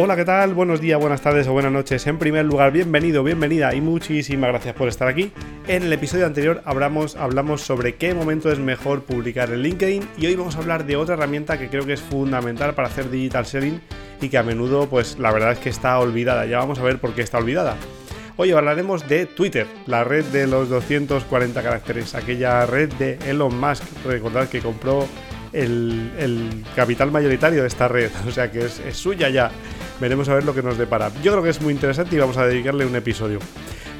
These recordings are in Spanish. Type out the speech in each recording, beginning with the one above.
Hola, ¿qué tal? Buenos días, buenas tardes o buenas noches. En primer lugar, bienvenido, bienvenida y muchísimas gracias por estar aquí. En el episodio anterior hablamos, hablamos sobre qué momento es mejor publicar en LinkedIn y hoy vamos a hablar de otra herramienta que creo que es fundamental para hacer digital selling y que a menudo, pues la verdad es que está olvidada. Ya vamos a ver por qué está olvidada. Hoy hablaremos de Twitter, la red de los 240 caracteres, aquella red de Elon Musk. Recordad que compró el, capital mayoritario de esta red, o sea que es, es suya ya. Veremos a ver lo que nos depara. Yo creo que es muy interesante y vamos a dedicarle un episodio.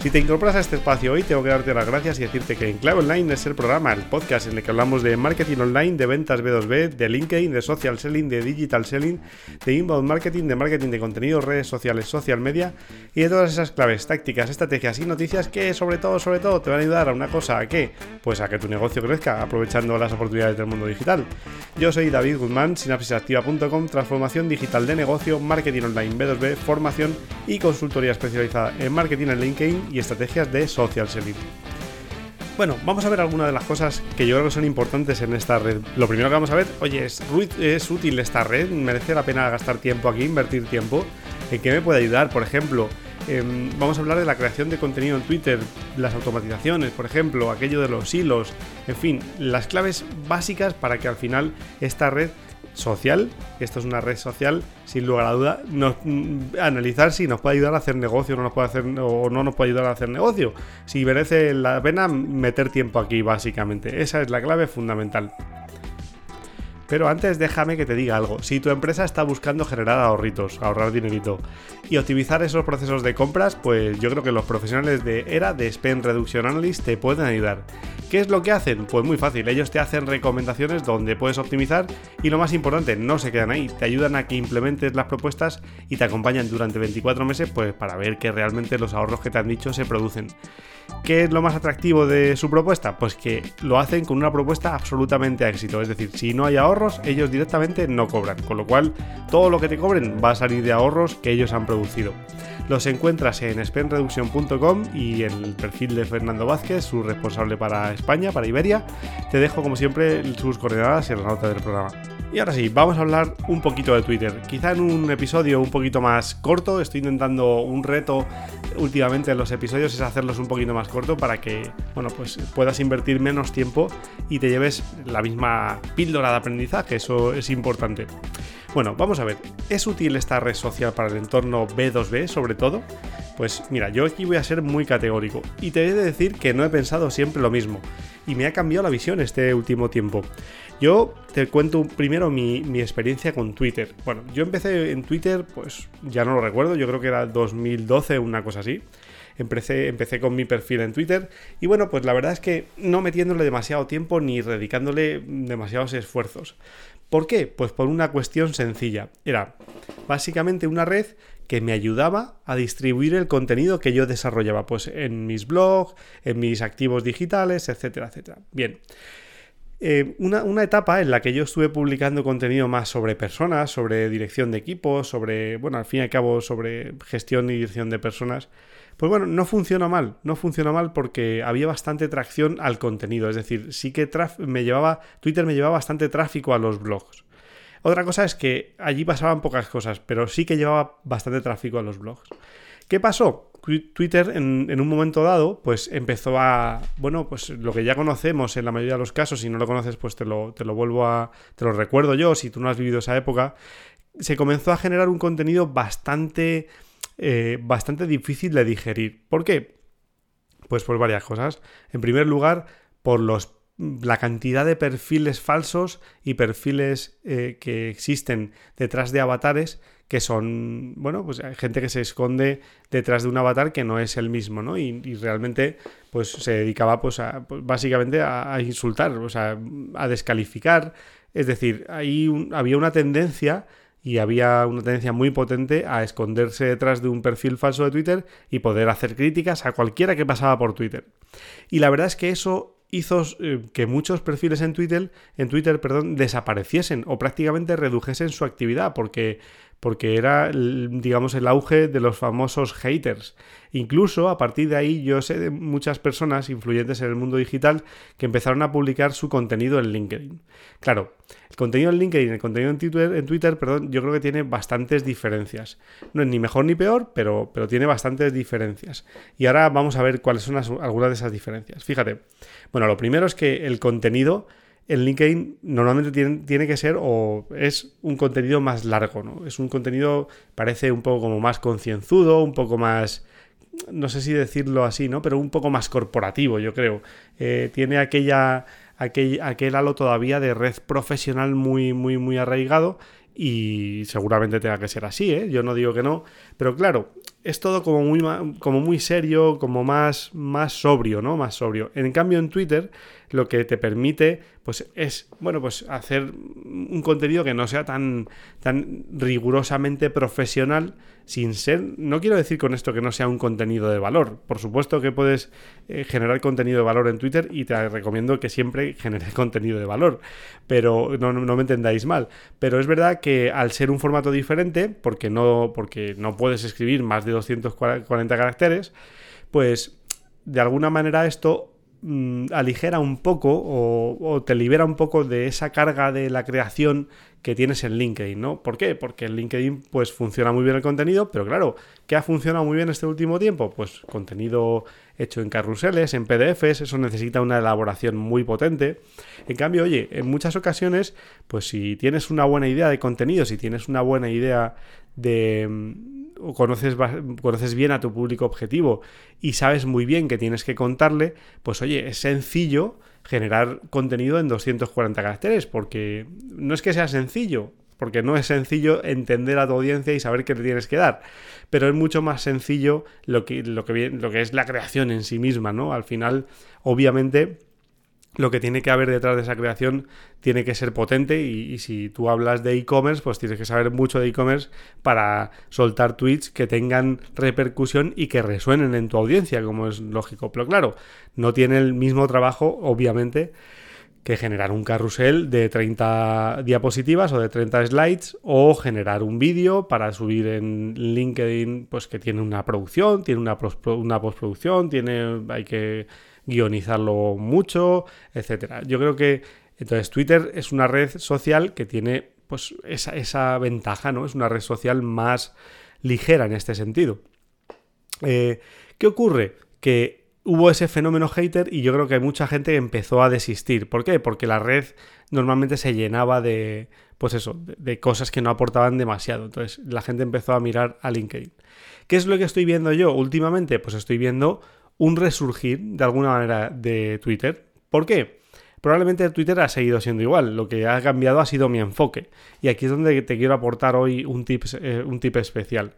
Si te incorporas a este espacio hoy, tengo que darte las gracias y decirte que en Clave Online es el programa, el podcast en el que hablamos de marketing online, de ventas B2B, de LinkedIn, de social selling, de digital selling, de inbound marketing, de marketing de contenido, redes sociales, social media y de todas esas claves, tácticas, estrategias y noticias que sobre todo, sobre todo te van a ayudar a una cosa, ¿a qué? Pues a que tu negocio crezca aprovechando las oportunidades del mundo digital. Yo soy David Guzmán, sinapsisactiva.com, transformación digital de negocio, marketing online B2B, formación y consultoría especializada en marketing en LinkedIn y estrategias de social selling. Bueno, vamos a ver algunas de las cosas que yo creo que son importantes en esta red. Lo primero que vamos a ver, oye, ¿es, ¿es útil esta red? ¿Merece la pena gastar tiempo aquí, invertir tiempo? ¿En qué me puede ayudar? Por ejemplo, em, vamos a hablar de la creación de contenido en Twitter, las automatizaciones, por ejemplo, aquello de los hilos, en fin, las claves básicas para que al final esta red social, esto es una red social, sin lugar a duda, mm, analizar si nos puede ayudar a hacer negocio o no nos puede ayudar a hacer negocio. Si merece la pena meter tiempo aquí, básicamente. Esa es la clave fundamental. Pero antes déjame que te diga algo. Si tu empresa está buscando generar ahorritos, ahorrar dinerito y optimizar esos procesos de compras, pues yo creo que los profesionales de ERA, de Spend Reduction Analyst, te pueden ayudar. ¿Qué es lo que hacen? Pues muy fácil, ellos te hacen recomendaciones donde puedes optimizar y lo más importante, no se quedan ahí, te ayudan a que implementes las propuestas y te acompañan durante 24 meses pues para ver que realmente los ahorros que te han dicho se producen. ¿Qué es lo más atractivo de su propuesta? Pues que lo hacen con una propuesta absolutamente a éxito. Es decir, si no hay ahorros, ellos directamente no cobran. Con lo cual, todo lo que te cobren va a salir de ahorros que ellos han producido. Los encuentras en spendreduction.com y en el perfil de Fernando Vázquez, su responsable para España, para Iberia. Te dejo, como siempre, sus coordenadas en la nota del programa. Y ahora sí, vamos a hablar un poquito de Twitter. Quizá en un episodio un poquito más corto, estoy intentando un reto últimamente en los episodios es hacerlos un poquito más corto para que, bueno, pues puedas invertir menos tiempo y te lleves la misma píldora de aprendizaje, eso es importante. Bueno, vamos a ver, ¿es útil esta red social para el entorno B2B sobre todo? Pues mira, yo aquí voy a ser muy categórico y te he de decir que no he pensado siempre lo mismo y me ha cambiado la visión este último tiempo. Yo te cuento primero mi, experiencia con Twitter. Bueno, yo empecé en Twitter, pues ya no lo recuerdo, yo creo que era 2012, una cosa así. Empecé, empecé con mi perfil en Twitter y bueno, pues la verdad es que no metiéndole demasiado tiempo ni dedicándole demasiados esfuerzos. ¿Por qué? Pues por una cuestión sencilla. Era básicamente una red que me ayudaba a distribuir el contenido que yo desarrollaba, pues en mis blogs, en mis activos digitales, etcétera, etcétera. Bien. Eh, una, una, etapa en la que yo estuve publicando contenido más sobre personas, sobre dirección de equipos, sobre, bueno, al fin y al cabo, sobre gestión y dirección de personas, pues bueno, no funcionó mal, no funcionó mal porque había bastante tracción al contenido, es decir, sí que me llevaba, Twitter me llevaba bastante tráfico a los blogs. Otra cosa es que allí pasaban pocas cosas, pero sí que llevaba bastante tráfico a los blogs. ¿Qué pasó? Twitter en, un momento dado, pues empezó a, bueno, pues lo que ya conocemos en la mayoría de los casos, si no lo conoces, pues te lo, te lo vuelvo a, te lo recuerdo yo, si tú no has vivido esa época, se comenzó a generar un contenido bastante eh, bastante difícil de digerir. ¿Por qué? Pues por varias cosas. En primer lugar, por los la cantidad de perfiles falsos y perfiles eh, que existen detrás de avatares que son, bueno, pues hay gente que se esconde detrás de un avatar que no es el mismo, ¿no? Y, realmente, pues se dedicaba, pues, a, pues, básicamente a, insultar, o sea, a descalificar. Es decir, ahí había una tendencia y había una tendencia muy potente a esconderse detrás de un perfil falso de Twitter y poder hacer críticas a cualquiera que pasaba por Twitter. Y la verdad es que eso hizo eh, que muchos perfiles en Twitter, en Twitter, perdón, desapareciesen o prácticamente redujesen su actividad porque porque era, digamos, el auge de los famosos haters. Incluso a partir de ahí yo sé de muchas personas influyentes en el mundo digital que empezaron a publicar su contenido en LinkedIn. Claro, el contenido en LinkedIn, el contenido en Twitter, en Twitter perdón, yo creo que tiene bastantes diferencias. No es ni mejor ni peor, pero, pero tiene bastantes diferencias. Y ahora vamos a ver cuáles son algunas de esas diferencias. Fíjate, bueno, lo primero es que el contenido en LinkedIn normalmente tiene, tiene, que ser o es un contenido más largo, ¿no? Es un contenido, parece un poco como más concienzudo, un poco más, no sé si decirlo así, ¿no? Pero un poco más corporativo, yo creo. Eh, tiene aquella, aquel, aquel halo todavía de red profesional muy, muy, muy arraigado y seguramente tenga que ser así, ¿eh? Yo no digo que no, pero claro, es todo como muy, como muy serio, como más, más sobrio, ¿no? Más sobrio. En cambio, en Twitter lo que te permite, pues es, bueno, pues hacer un contenido que no sea tan, tan rigurosamente profesional, sin ser, no quiero decir con esto que no sea un contenido de valor. Por supuesto que puedes eh, generar contenido de valor en Twitter y te recomiendo que siempre generes contenido de valor, pero no, no me entendáis mal. Pero es verdad que al ser un formato diferente, porque no, porque no puedes escribir más de 240 caracteres, pues de alguna manera esto mm, aligera un poco o, te libera un poco de esa carga de la creación que tienes en LinkedIn, ¿no? ¿Por qué? Porque en LinkedIn pues funciona muy bien el contenido, pero claro, ¿qué ha funcionado muy bien este último tiempo? Pues contenido hecho en carruseles, en PDFs, eso necesita una elaboración muy potente. En cambio, oye, en muchas ocasiones, pues si tienes una buena idea de contenido, si tienes una buena idea de conoces, conoces bien a tu público objetivo y sabes muy bien que tienes que contarle, pues oye, es sencillo generar contenido en 240 caracteres, porque no es que sea sencillo, porque no es sencillo entender a tu audiencia y saber qué le tienes que dar, pero es mucho más sencillo lo que, lo que es la creación en sí misma, ¿no? Al final, obviamente, lo que tiene que haber detrás de esa creación tiene que ser potente y, si tú hablas de e-commerce, pues tienes que saber mucho de e-commerce para soltar tweets que tengan repercusión y que resuenen en tu audiencia, como es lógico. Pero claro, no tiene el mismo trabajo, obviamente, que generar un carrusel de 30 diapositivas o de 30 slides o generar un vídeo para subir en LinkedIn, pues que tiene una producción, tiene una, una postproducción, tiene, hay que guionizarlo mucho, etcétera. Yo creo que entonces Twitter es una red social que tiene pues esa, esa ventaja, ¿no? Es una red social más ligera en este sentido. Eh, ¿Qué ocurre? Que hubo ese fenómeno hater y yo creo que mucha gente empezó a desistir. ¿Por qué? Porque la red normalmente se llenaba de, pues eso, de, cosas que no aportaban demasiado. Entonces la gente empezó a mirar a LinkedIn. ¿Qué es lo que estoy viendo yo últimamente? Pues estoy viendo un resurgir de alguna manera de Twitter. ¿Por qué? Probablemente Twitter ha seguido siendo igual, lo que ha cambiado ha sido mi enfoque. Y aquí es donde te quiero aportar hoy un tip, eh, un tip especial.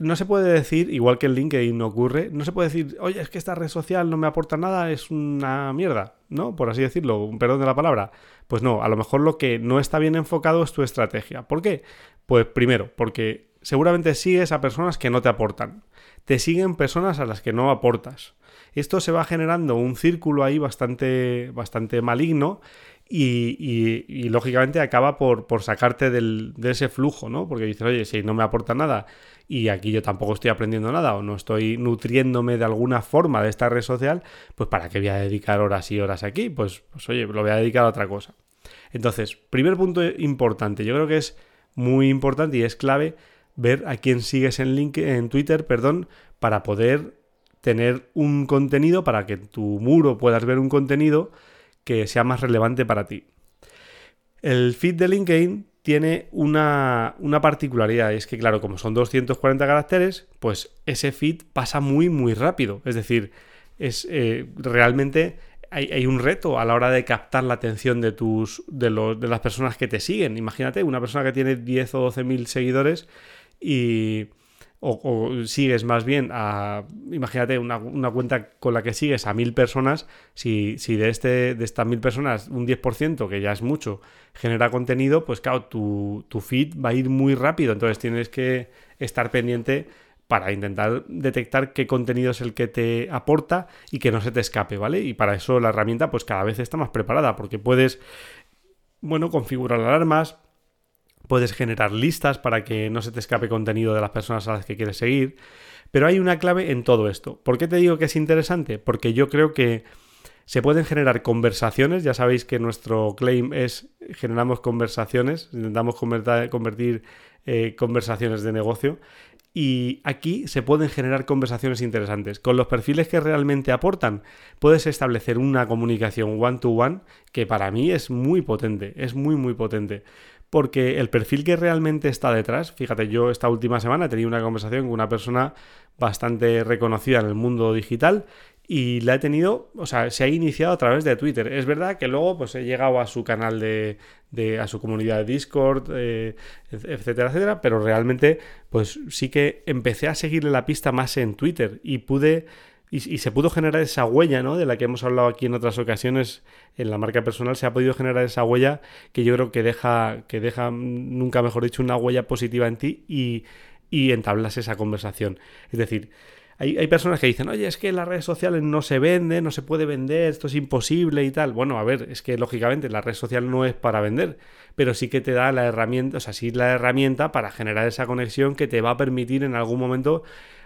No se puede decir, igual que en LinkedIn ocurre, no se puede decir, oye, es que esta red social no me aporta nada, es una mierda, ¿no? Por así decirlo, perdón de la palabra. Pues no, a lo mejor lo que no está bien enfocado es tu estrategia. ¿Por qué? Pues primero, porque seguramente sigues a personas que no te aportan te siguen personas a las que no aportas. Esto se va generando un círculo ahí bastante, bastante maligno y, lógicamente acaba por, por sacarte del, de ese flujo, ¿no? Porque dices, oye, si no me aporta nada y aquí yo tampoco estoy aprendiendo nada o no estoy nutriéndome de alguna forma de esta red social, pues ¿para qué voy a dedicar horas y horas aquí? Pues, pues oye, lo voy a dedicar a otra cosa. Entonces, primer punto importante, yo creo que es muy importante y es clave ver a quién sigues en, en Twitter, perdón, para poder tener un contenido, para que tu muro puedas ver un contenido que sea más relevante para ti. El feed de LinkedIn tiene una, una particularidad, es que claro, como son 240 caracteres, pues ese feed pasa muy muy rápido, es decir, es eh, realmente hay, un reto a la hora de captar la atención de tus de, los, de las personas que te siguen. Imagínate, una persona que tiene 10 o 12 mil seguidores y... O, sigues más bien a, imagínate, una, cuenta con la que sigues a mil personas, si, si de, este, de estas mil personas un 10%, que ya es mucho, genera contenido, pues claro, tu, tu feed va a ir muy rápido, entonces tienes que estar pendiente para intentar detectar qué contenido es el que te aporta y que no se te escape, ¿vale? Y para eso la herramienta pues cada vez está más preparada porque puedes, bueno, configurar alarmas, Puedes generar listas para que no se te escape contenido de las personas a las que quieres seguir. Pero hay una clave en todo esto. ¿Por qué te digo que es interesante? Porque yo creo que se pueden generar conversaciones. Ya sabéis que nuestro claim es generamos conversaciones. Intentamos convertir eh, conversaciones de negocio. Y aquí se pueden generar conversaciones interesantes. Con los perfiles que realmente aportan, puedes establecer una comunicación one-to-one que para mí es muy potente, es muy, muy potente. Porque el perfil que realmente está detrás, fíjate, yo esta última semana he tenido una conversación con una persona bastante reconocida en el mundo digital y la he tenido, o sea, se ha iniciado a través de Twitter. Es verdad que luego pues he llegado a su canal de, a su comunidad de Discord, eh, etcétera, etcétera, pero realmente pues sí que empecé a seguirle la pista más en Twitter y pude y, se pudo generar esa huella, ¿no? De la que hemos hablado aquí en otras ocasiones en la marca personal, se ha podido generar esa huella que yo creo que deja, que deja, nunca mejor dicho, una huella positiva en ti y, y entablas esa conversación. Es decir, hay, personas que dicen, oye, es que las redes sociales no se venden, no se puede vender, esto es imposible y tal. Bueno, a ver, es que lógicamente la red social no es para vender, pero sí que te da la herramienta, o sea, sí la herramienta para generar esa conexión que te va a permitir en algún momento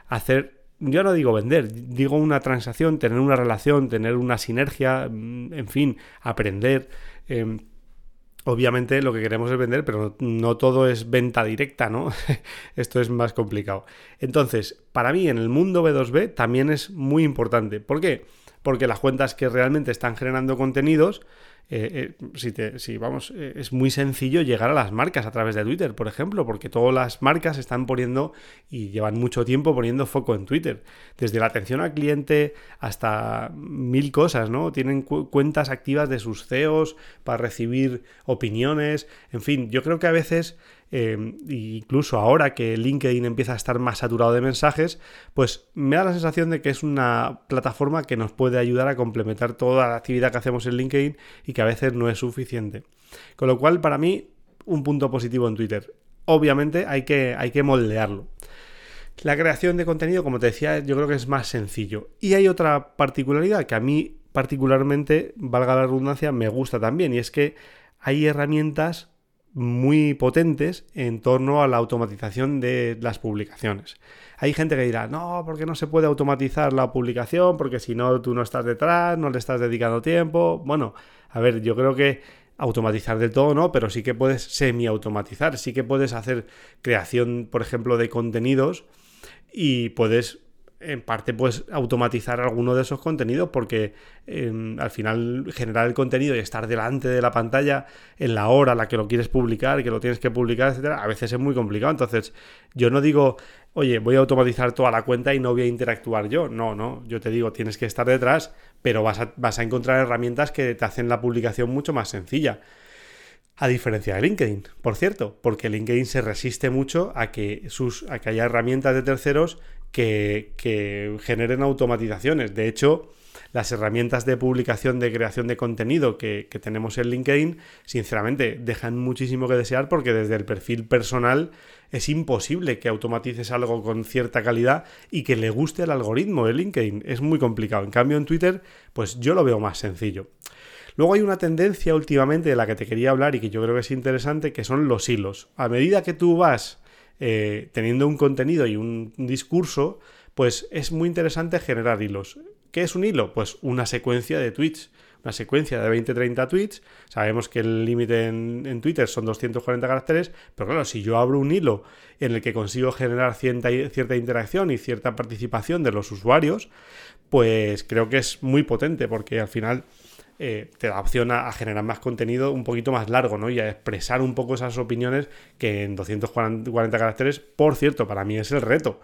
hacer, yo no digo vender, digo una transacción, tener una relación, tener una sinergia, mm, en fin, aprender. Em, Obviamente lo que queremos es vender, pero no todo es venta directa, ¿no? Esto es más complicado. Entonces, para mí en el mundo B2B también es muy importante. ¿Por qué? Porque las cuentas que realmente están generando contenidos eh, eh, si, te, si, vamos, eh, es muy sencillo llegar a las marcas a través de Twitter, por ejemplo, porque todas las marcas están poniendo y llevan mucho tiempo poniendo foco en Twitter. Desde la atención al cliente hasta mil cosas, ¿no? Tienen cuentas activas de sus CEOs para recibir opiniones. En fin, yo creo que a veces Em, incluso ahora que LinkedIn empieza a estar más saturado de mensajes, pues me da la sensación de que es una plataforma que nos puede ayudar a complementar toda la actividad que hacemos en LinkedIn y que a veces no es suficiente. Con lo cual, para mí, un punto positivo en Twitter. Obviamente hay que, hay que moldearlo. La creación de contenido, como te decía, yo creo que es más sencillo. Y hay otra particularidad que a mí particularmente, valga la redundancia, me gusta también, y es que hay herramientas muy potentes en torno a la automatización de las publicaciones. Hay gente que dirá, no, porque no se puede automatizar la publicación, porque si no tú no estás detrás, no le estás dedicando tiempo. Bueno, a ver, yo creo que automatizar del todo no, pero sí que puedes semi-automatizar, sí que puedes hacer creación, por ejemplo, de contenidos y puedes en parte puedes automatizar alguno de esos contenidos porque em, al final generar el contenido y estar delante de la pantalla en la hora a la que lo quieres publicar, que lo tienes que publicar, etcétera, a veces es muy complicado. Entonces, yo no digo, oye, voy a automatizar toda la cuenta y no voy a interactuar yo. No, no, yo te digo, tienes que estar detrás, pero vas a, vas a encontrar herramientas que te hacen la publicación mucho más sencilla. A diferencia de LinkedIn, por cierto, porque LinkedIn se resiste mucho a que, sus, a que haya herramientas de terceros que, generen automatizaciones. De hecho, las herramientas de publicación, de creación de contenido que, tenemos en LinkedIn, sinceramente, dejan muchísimo que desear porque desde el perfil personal es imposible que automatices algo con cierta calidad y que le guste al algoritmo de LinkedIn. Es muy complicado. En cambio, en Twitter, pues yo lo veo más sencillo. Luego hay una tendencia últimamente de la que te quería hablar y que yo creo que es interesante, que son los hilos. A medida que tú vas eh, teniendo un contenido y un discurso, pues es muy interesante generar hilos. ¿Qué es un hilo? Pues una secuencia de tweets. Una secuencia de 20-30 tweets. Sabemos que el límite en, Twitter son 240 caracteres, pero claro, si yo abro un hilo en el que consigo generar cierta, cierta interacción y cierta participación de los usuarios, pues creo que es muy potente porque al final eh, te da opción a, generar más contenido un poquito más largo, ¿no? Y a expresar un poco esas opiniones que en 240 caracteres, por cierto, para mí es el reto.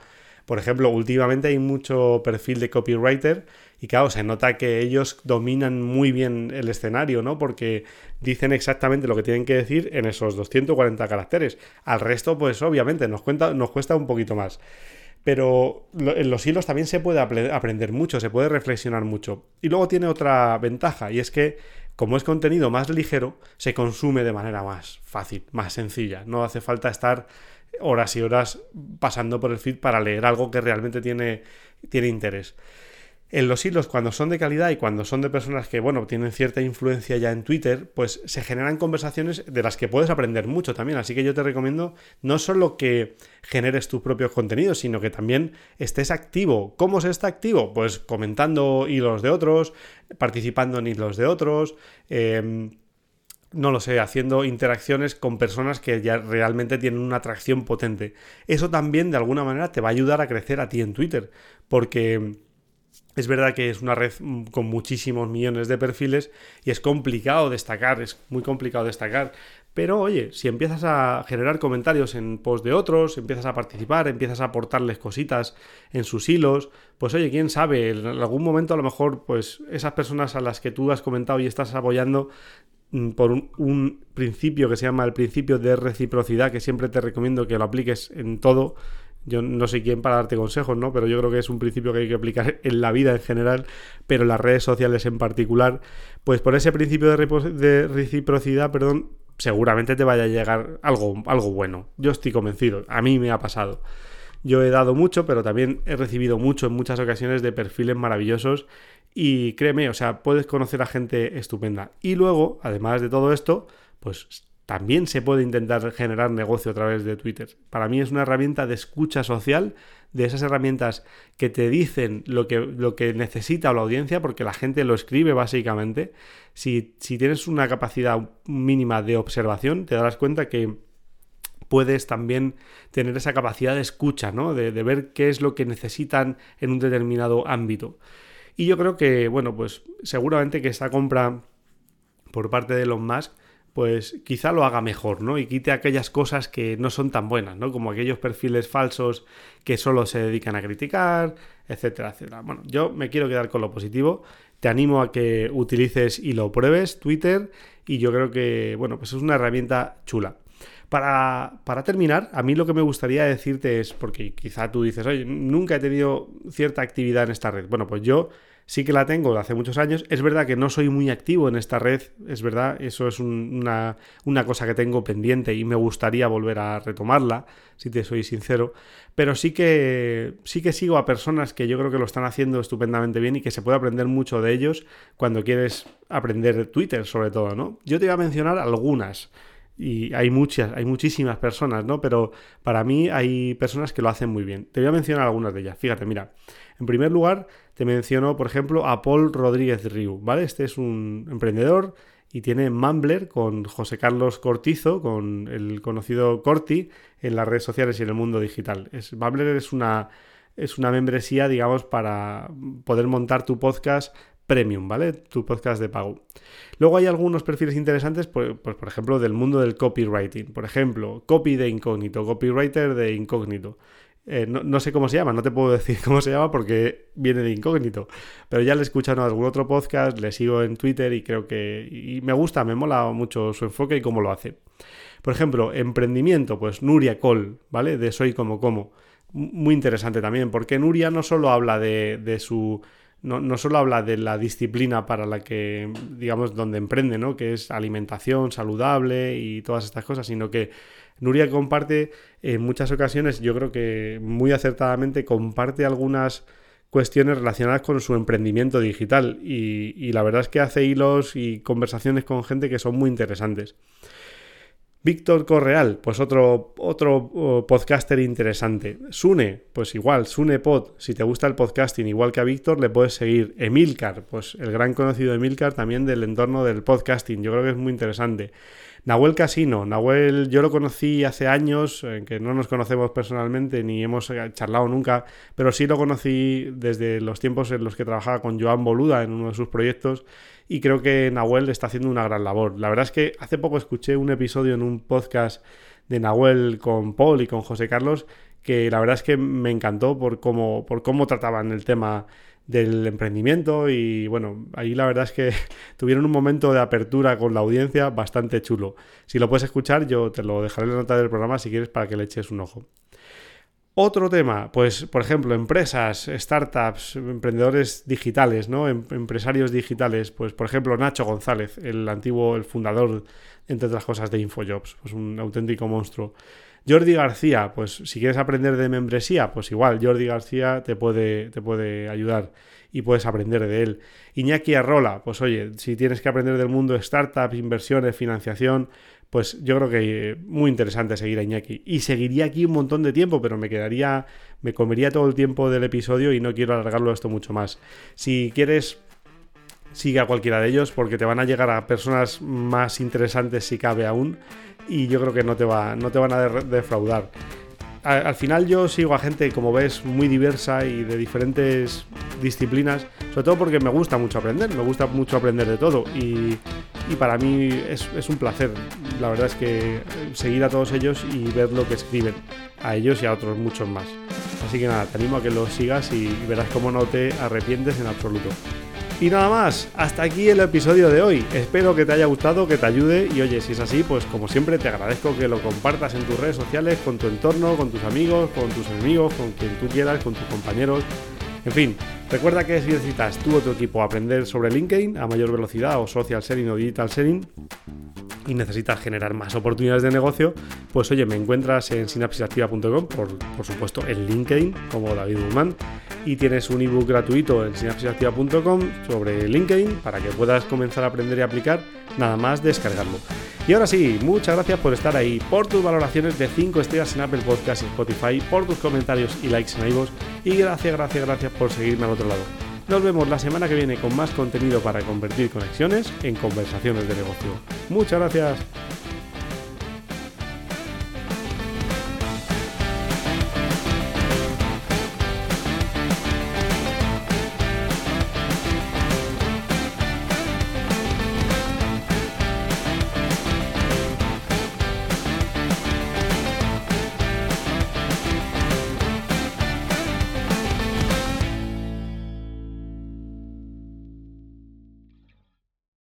Por ejemplo, últimamente hay mucho perfil de copywriter y claro, se nota que ellos dominan muy bien el escenario, ¿no? Porque dicen exactamente lo que tienen que decir en esos 240 caracteres. Al resto, pues obviamente nos, cuesta un poquito más. Pero en los hilos también se puede aprender mucho, se puede reflexionar mucho. Y luego tiene otra ventaja, y es que como es contenido más ligero, se consume de manera más fácil, más sencilla. No hace falta estar horas y horas pasando por el feed para leer algo que realmente tiene, tiene interés. En los hilos, cuando son de calidad y cuando son de personas que, bueno, tienen cierta influencia ya en Twitter, pues se generan conversaciones de las que puedes aprender mucho también. Así que yo te recomiendo no solo que generes tus propios contenidos, sino que también estés activo. ¿Cómo se está activo? Pues comentando hilos de otros, participando en hilos de otros. Eh, no lo sé, haciendo interacciones con personas que ya realmente tienen una atracción potente. Eso también de alguna manera te va a ayudar a crecer a ti en Twitter, porque es verdad que es una red con muchísimos millones de perfiles y es complicado destacar, es muy complicado destacar. Pero oye, si empiezas a generar comentarios en post de otros, empiezas a participar, empiezas a aportarles cositas en sus hilos, pues oye, quién sabe, en algún momento a lo mejor pues esas personas a las que tú has comentado y estás apoyando Mm, por un, principio que se llama el principio de reciprocidad, que siempre te recomiendo que lo apliques en todo. Yo no sé quién para darte consejos, ¿no? Pero yo creo que es un principio que hay que aplicar en la vida en general, pero en las redes sociales en particular. Pues por ese principio de, de reciprocidad, perdón, seguramente te vaya a llegar algo, algo bueno. Yo estoy convencido. A mí me ha pasado. Yo he dado mucho, pero también he recibido mucho en muchas ocasiones de perfiles maravillosos y créeme, o sea, puedes conocer a gente estupenda. Y luego, además de todo esto, pues también se puede intentar generar negocio a través de Twitter. Para mí es una herramienta de escucha social, de esas herramientas que te dicen lo que, lo que necesita la audiencia, porque la gente lo escribe básicamente. Si, si tienes una capacidad mínima de observación, te darás cuenta que puedes también tener esa capacidad de escucha, ¿no? De, de ver qué es lo que necesitan en un determinado ámbito. Y yo creo que, bueno, pues seguramente que esta compra por parte de Elon Musk, pues quizá lo haga mejor, ¿no? Y quite aquellas cosas que no son tan buenas, ¿no? Como aquellos perfiles falsos que solo se dedican a criticar, etcétera, etcétera. Bueno, yo me quiero quedar con lo positivo. Te animo a que utilices y lo pruebes Twitter y yo creo que, bueno, pues es una herramienta chula. Para, para, terminar, a mí lo que me gustaría decirte es, porque quizá tú dices, oye, nunca he tenido cierta actividad en esta red. Bueno, pues yo sí que la tengo de hace muchos años. Es verdad que no soy muy activo en esta red, es verdad, eso es una, una, cosa que tengo pendiente y me gustaría volver a retomarla, si te soy sincero. Pero sí que, sí que sigo a personas que yo creo que lo están haciendo estupendamente bien y que se puede aprender mucho de ellos cuando quieres aprender Twitter, sobre todo, ¿no? Yo te voy a mencionar algunas y hay muchas, hay muchísimas personas, ¿no? Pero para mí hay personas que lo hacen muy bien. Te voy a mencionar algunas de ellas. Fíjate, mira. En primer lugar, te menciono, por ejemplo, a Paul Rodríguez Riu, ¿vale? Este es un emprendedor y tiene Mumbler con José Carlos Cortizo, con el conocido Corti, en las redes sociales y en el mundo digital. Es, Mumbler es una, es una membresía, digamos, para poder montar tu podcast premium, ¿vale? Tu podcast de pago. Luego hay algunos perfiles interesantes, pues, pues, por ejemplo, del mundo del copywriting. Por ejemplo, copy de incógnito, copywriter de incógnito. Eh, no, sé cómo se llama, no te puedo decir cómo se llama porque viene de incógnito. Pero ya le he escuchado en algún otro podcast, le sigo en Twitter y creo que. Y me gusta, me mola mucho su enfoque y cómo lo hace. Por ejemplo, emprendimiento, pues Nuria Col, ¿vale? De Soy como como. Muy interesante también, porque Nuria no solo habla de, de su no, no, solo habla de la disciplina para la que, digamos, donde emprende, ¿no? Que es alimentación saludable y todas estas cosas, sino que Nuria comparte en muchas ocasiones, yo creo que muy acertadamente comparte algunas cuestiones relacionadas con su emprendimiento digital y, la verdad es que hace hilos y conversaciones con gente que son muy interesantes. Víctor Correal, pues otro, otro podcaster interesante. Sune, pues igual, Sune Pod, si te gusta el podcasting, igual que a Víctor, le puedes seguir. Emilcar, pues el gran conocido Emilcar también del entorno del podcasting, yo creo que es muy interesante. Nahuel Casino, Nahuel yo lo conocí hace años, que no nos conocemos personalmente ni hemos eh, charlado nunca, pero sí lo conocí desde los tiempos en los que trabajaba con Joan Boluda en uno de sus proyectos y creo que Nahuel está haciendo una gran labor. La verdad es que hace poco escuché un episodio en un podcast de Nahuel con Paul y con José Carlos que la verdad es que me encantó por cómo, por cómo trataban el tema del emprendimiento y bueno, ahí la verdad es que tuvieron un momento de apertura con la audiencia bastante chulo. Si lo puedes escuchar, yo te lo dejaré en la nota del programa si quieres para que le eches un ojo. Otro tema, pues por ejemplo, empresas, startups, emprendedores digitales, ¿no? Em, empresarios digitales, pues por ejemplo Nacho González, el antiguo, el fundador, entre otras cosas, de Infojobs, pues un auténtico monstruo. Jordi García, pues si quieres aprender de membresía, pues igual Jordi García te puede, te puede ayudar. y puedes aprender de él. Iñaki Arrola, pues oye, si tienes que aprender del mundo startups, inversiones, financiación, pues yo creo que muy interesante seguir a Iñaki. Y seguiría aquí un montón de tiempo, pero me quedaría, me comería todo el tiempo del episodio y no quiero alargarlo esto mucho más. Si quieres sigue a cualquiera de ellos porque te van a llegar a personas más interesantes si cabe aún y yo creo que no te, va, no te van a defraudar. Al, final yo sigo a gente, como ves, muy diversa y de diferentes disciplinas, sobre todo porque me gusta mucho aprender, me gusta mucho aprender de todo y, para mí es, es, un placer, la verdad es que seguir a todos ellos y ver lo que escriben, a ellos y a otros muchos más. Así que nada, te animo a que los sigas y verás cómo no te arrepientes en absoluto. Y nada más, hasta aquí el episodio de hoy. Espero que te haya gustado, que te ayude y oye, si es así, pues como siempre te agradezco que lo compartas en tus redes sociales, con tu entorno, con tus amigos, con tus enemigos, con quien tú quieras, con tus compañeros. En fin, recuerda que si necesitas tú o tu equipo aprender sobre LinkedIn a mayor velocidad o social selling o digital selling, y necesitas generar más oportunidades de negocio, pues oye, me encuentras en sinapsisactiva.com, por, por supuesto en LinkedIn, como David Guzmán, y tienes un ebook gratuito en sinapsisactiva.com sobre LinkedIn para que puedas comenzar a aprender y aplicar, nada más descargarlo. Y ahora sí, muchas gracias por estar ahí, por tus valoraciones de 5 estrellas en Apple Podcasts y Spotify, por tus comentarios y likes en iVoox, y gracias, gracias, gracias por seguirme al otro lado. Nos vemos la semana que viene con más contenido para convertir conexiones en conversaciones de negocio. Muchas gracias.